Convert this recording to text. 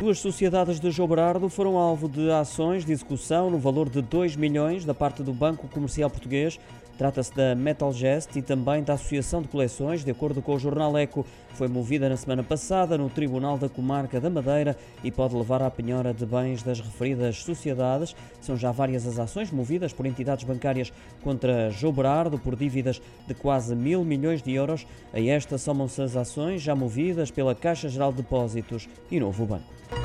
Duas sociedades de João Berardo foram alvo de ações de execução no valor de 2 milhões da parte do Banco Comercial Português. Trata-se da Metalgest e também da Associação de Coleções, de acordo com o jornal Eco. Foi movida na semana passada no Tribunal da Comarca da Madeira e pode levar à penhora de bens das referidas sociedades. São já várias as ações movidas por entidades bancárias contra João por dívidas de quase mil milhões de euros. A esta somam-se as ações já movidas pela Caixa Geral de Depósitos e Novo Banco.